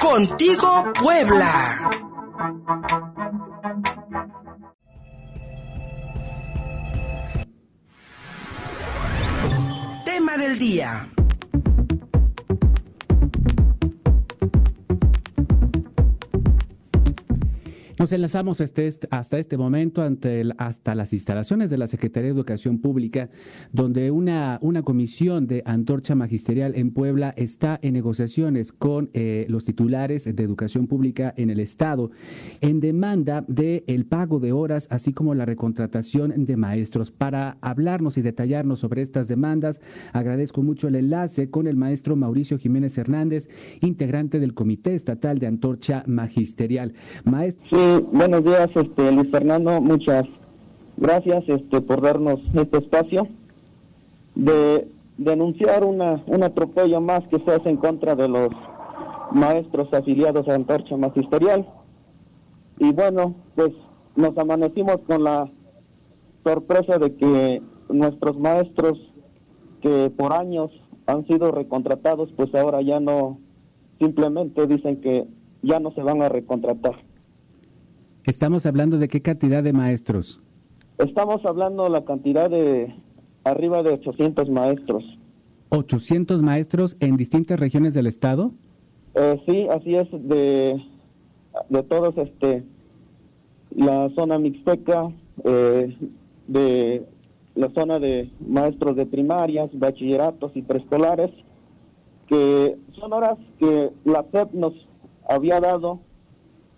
Contigo Puebla. Tema del día. Nos enlazamos este, hasta este momento ante hasta las instalaciones de la Secretaría de Educación Pública, donde una, una comisión de antorcha magisterial en Puebla está en negociaciones con eh, los titulares de educación pública en el Estado en demanda del el pago de horas, así como la recontratación de maestros. Para hablarnos y detallarnos sobre estas demandas, agradezco mucho el enlace con el maestro Mauricio Jiménez Hernández, integrante del Comité Estatal de Antorcha Magisterial. Maestro buenos días, este, Luis Fernando. Muchas gracias este, por darnos este espacio de denunciar una, un atropello más que se hace en contra de los maestros afiliados a Antorcha Magisterial. Y bueno, pues nos amanecimos con la sorpresa de que nuestros maestros que por años han sido recontratados, pues ahora ya no, simplemente dicen que ya no se van a recontratar. Estamos hablando de qué cantidad de maestros. Estamos hablando de la cantidad de arriba de 800 maestros. 800 maestros en distintas regiones del estado. Eh, sí, así es de de todos este la zona mixteca, eh, de la zona de maestros de primarias, bachilleratos y preescolares, que son horas que la SEP nos había dado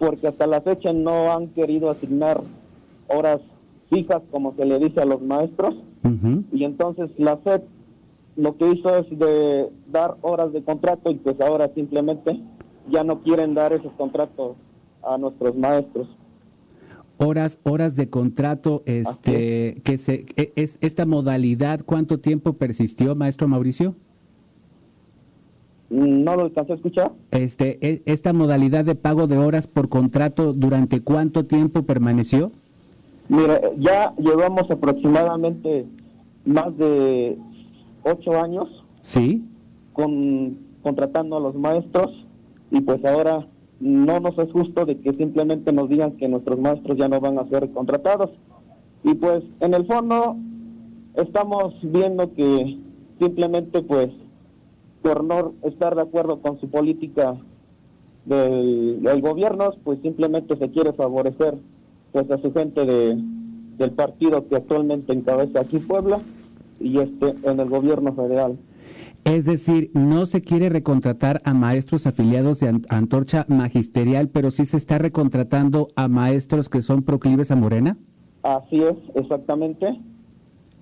porque hasta la fecha no han querido asignar horas fijas, como se le dice a los maestros, y entonces la SED lo que hizo es de dar horas de contrato y pues ahora simplemente ya no quieren dar esos contratos a nuestros maestros. Horas, horas de contrato, este, que se, e, es, esta modalidad, ¿cuánto tiempo persistió, maestro Mauricio? No lo alcancé a escuchar. Este, e, ¿Esta modalidad de pago de horas por contrato durante cuánto tiempo permaneció? Mire, ya llevamos aproximadamente más de ocho años. Sí. Con, contratando a los maestros y pues ahora no nos es justo de que simplemente nos digan que nuestros maestros ya no van a ser contratados. Y pues en el fondo estamos viendo que simplemente pues por no estar de acuerdo con su política del, gobierno, pues simplemente se quiere favorecer pues a su gente de, del partido que actualmente encabeza aquí Puebla y este en el gobierno federal. Es decir, no se quiere recontratar a maestros afiliados de Antorcha Magisterial, pero sí se está recontratando a maestros que son proclives a Morena. Así es, exactamente.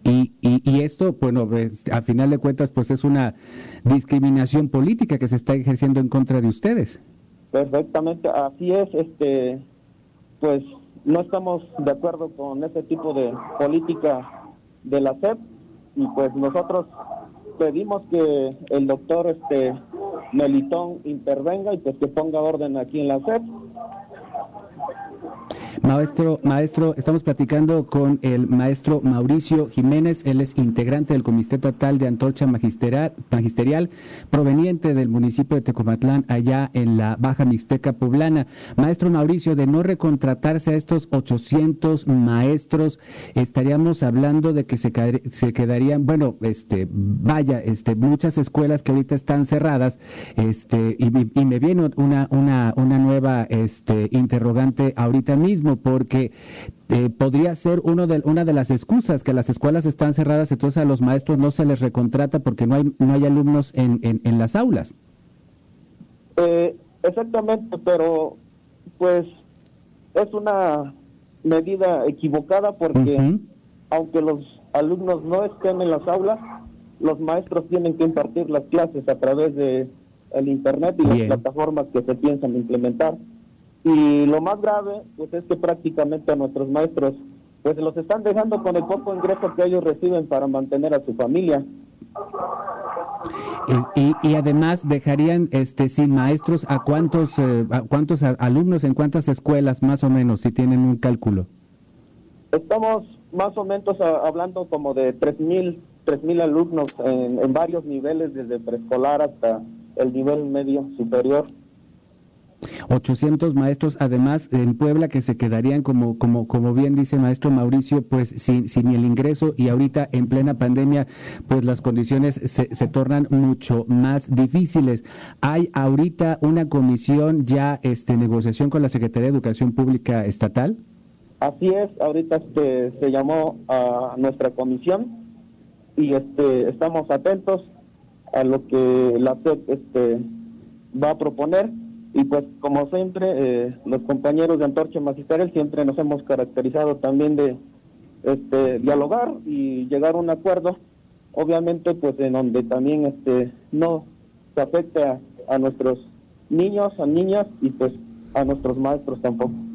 Y, y, esto, bueno, pues, a final de cuentas, pues es una discriminación política que se está ejerciendo en contra de ustedes. Perfectamente, así es. Este, pues no estamos de acuerdo con ese tipo de política de la SEP y pues nosotros pedimos que el doctor este Melitón intervenga y pues que ponga orden aquí en la SEP Maestro, maestro, estamos platicando con el maestro Mauricio Jiménez, él es integrante del Comité Estatal de Antorcha Magisterial, Magisterial, proveniente del municipio de Tecomatlán, allá en la Baja Mixteca Poblana. Maestro Mauricio, de no recontratarse a estos 800 maestros, estaríamos hablando de que se, se quedarían, bueno, este, vaya, este, muchas escuelas que ahorita están cerradas, este, y, y me viene una, una, una nueva, este, interrogante ahorita mismo porque eh, podría ser uno de, una de las excusas que las escuelas están cerradas, entonces a los maestros no se les recontrata porque no hay, no hay alumnos en, en, las aulas. Eh, exactamente, pero pues es una medida equivocada porque aunque los alumnos no estén en las aulas, los maestros tienen que impartir las clases a través de el internet y las plataformas que se piensan implementar. Y lo más grave, pues es que prácticamente a nuestros maestros, pues los están dejando con el poco ingreso que ellos reciben para mantener a su familia. Y, y, además dejarían este sin maestros a cuántos eh, a cuántos alumnos en cuántas escuelas más o menos si tienen un cálculo estamos más o menos hablando como de tres mil tres mil alumnos en, en, varios niveles desde preescolar hasta el nivel medio superior 800 maestros, además en Puebla que se quedarían como como como bien dice maestro Mauricio, pues sin, sin el ingreso y ahorita en plena pandemia, pues las condiciones se, se tornan mucho más difíciles. Hay ahorita una comisión ya este negociación con la Secretaría de Educación Pública estatal. Así es, ahorita este, se llamó a nuestra comisión y este estamos atentos a lo que la SEP este va a proponer y pues como siempre, eh, los compañeros de Antorcha Magisterial siempre nos hemos caracterizado también de este, dialogar y llegar a un acuerdo, obviamente pues en donde también este, no se afecte a nuestros niños, a niñas y pues a nuestros maestros tampoco.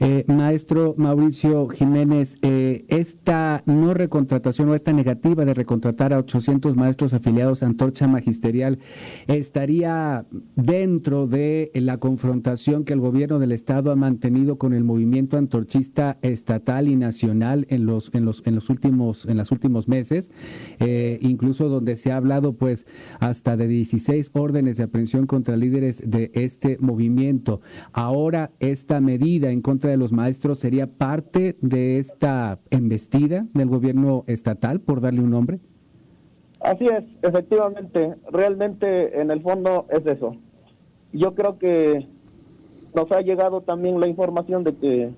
Eh, maestro Mauricio Jiménez, eh, esta no recontratación o esta negativa de recontratar a 800 maestros afiliados a Antorcha Magisterial estaría dentro de la confrontación que el gobierno del estado ha mantenido con el movimiento antorchista estatal y nacional en los en los en los últimos en los últimos meses, eh, incluso donde se ha hablado pues hasta de 16 órdenes de aprehensión contra líderes de este movimiento. Ahora esta medida en contra de los maestros sería parte de esta embestida del gobierno estatal, por darle un nombre? Así es, efectivamente, realmente en el fondo es eso. Yo creo que nos ha llegado también la información de que,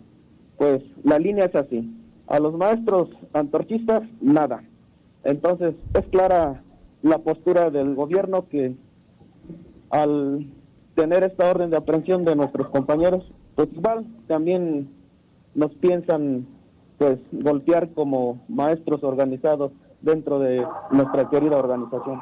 pues, la línea es así. A los maestros antorchistas, nada. Entonces, es clara la postura del gobierno que al tener esta orden de aprehensión de nuestros compañeros, pues también nos piensan pues golpear como maestros organizados dentro de nuestra querida organización.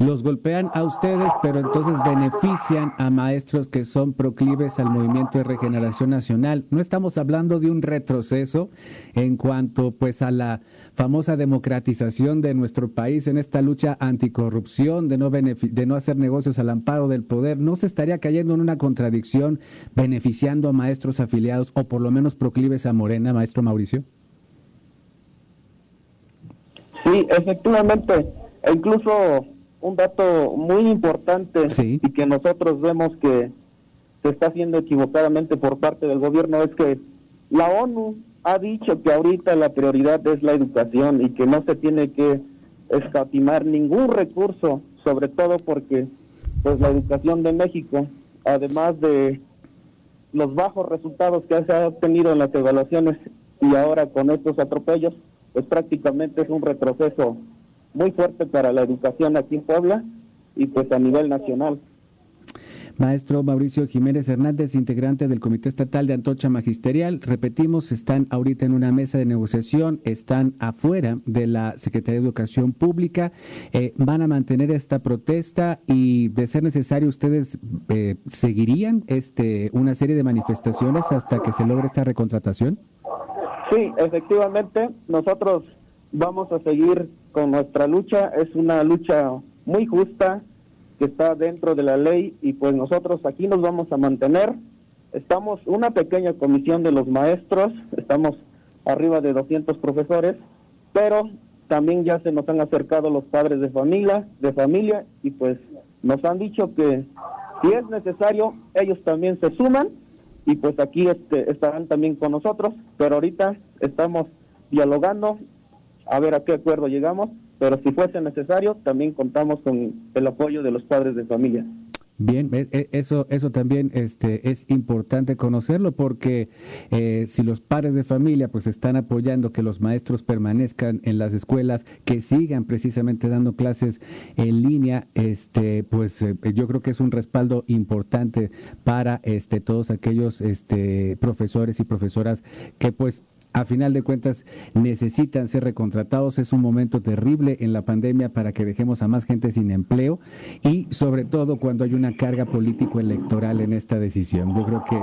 Los golpean a ustedes, pero entonces benefician a maestros que son proclives al movimiento de regeneración nacional. No estamos hablando de un retroceso en cuanto pues a la famosa democratización de nuestro país en esta lucha anticorrupción, de no de no hacer negocios al amparo del poder. ¿No se estaría cayendo en una contradicción beneficiando a maestros afiliados o por lo menos proclives a Morena, maestro Mauricio? Sí, efectivamente. E incluso un dato muy importante y que nosotros vemos que se está haciendo equivocadamente por parte del gobierno es que la ONU ha dicho que ahorita la prioridad es la educación y que no se tiene que escatimar ningún recurso, sobre todo porque pues la educación de México, además de los bajos resultados que se ha obtenido en las evaluaciones y ahora con estos atropellos, pues prácticamente es un retroceso muy fuerte para la educación aquí en Puebla y pues a nivel nacional. Maestro Mauricio Jiménez Hernández, integrante del Comité Estatal de Antocha Magisterial. Repetimos, están ahorita en una mesa de negociación, están afuera de la Secretaría de Educación Pública. Eh, ¿Van a mantener esta protesta y, de ser necesario, ustedes eh, seguirían este, una serie de manifestaciones hasta que se logre esta recontratación? Sí, efectivamente, nosotros vamos a seguir con nuestra lucha. Es una lucha muy justa que está dentro de la ley y pues nosotros aquí nos vamos a mantener. Estamos una pequeña comisión de los maestros, estamos arriba de 200 profesores, pero también ya se nos han acercado los padres de familia, de familia y pues nos han dicho que si es necesario ellos también se suman y pues aquí este, estarán también con nosotros, pero ahorita estamos dialogando a ver a qué acuerdo llegamos, pero si fuese necesario, también contamos con el apoyo de los padres de familia. Bien, e, e, eso, eso también este, es importante conocerlo porque eh, si los padres de familia pues están apoyando que los maestros permanezcan en las escuelas, que sigan precisamente dando clases en línea, este, pues eh, yo creo que es un respaldo importante para este, todos aquellos este, profesores y profesoras que pues a final de cuentas necesitan ser recontratados. Es un momento terrible en la pandemia para que dejemos a más gente sin empleo y sobre todo cuando hay una carga político-electoral en esta decisión. Yo creo que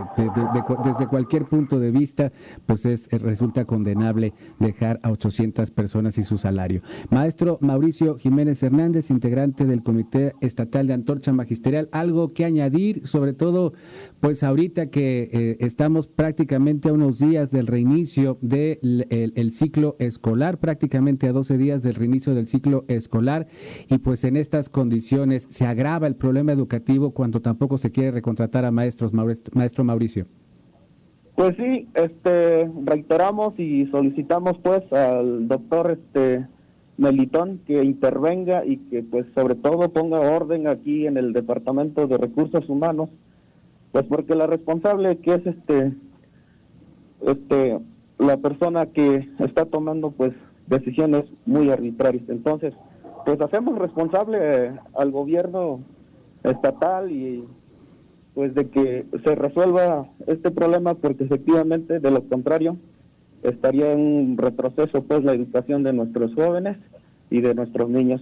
desde cualquier punto de vista, pues es resulta condenable dejar a 800 personas y su salario. Maestro Mauricio Jiménez Hernández, integrante del Comité Estatal de Antorcha Magisterial, algo que añadir, sobre todo, pues ahorita que eh, estamos prácticamente a unos días del reinicio del el ciclo escolar, prácticamente a 12 días del reinicio del ciclo escolar, y pues en estas condiciones se agrava el problema educativo cuando tampoco se quiere recontratar a maestros, maestro Mauricio. Pues sí, este, reiteramos y solicitamos pues al doctor este Melitón que intervenga y que pues sobre todo ponga orden aquí en el Departamento de Recursos Humanos, pues porque la responsable que es este este la persona que está tomando pues decisiones muy arbitrarias. Entonces, pues hacemos responsable al gobierno estatal y pues de que se resuelva este problema porque efectivamente de lo contrario estaría en un retroceso pues la educación de nuestros jóvenes y de nuestros niños.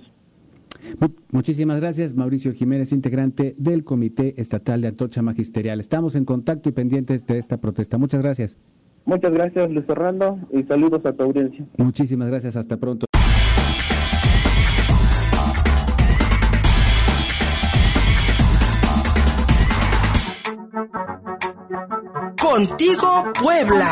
Muchísimas gracias, Mauricio Jiménez, integrante del Comité Estatal de Atocha Magisterial. Estamos en contacto y pendientes de esta protesta. Muchas gracias. Muchas gracias, Luis Fernando, y saludos a tu audiencia. Muchísimas gracias, hasta pronto. Contigo, Puebla.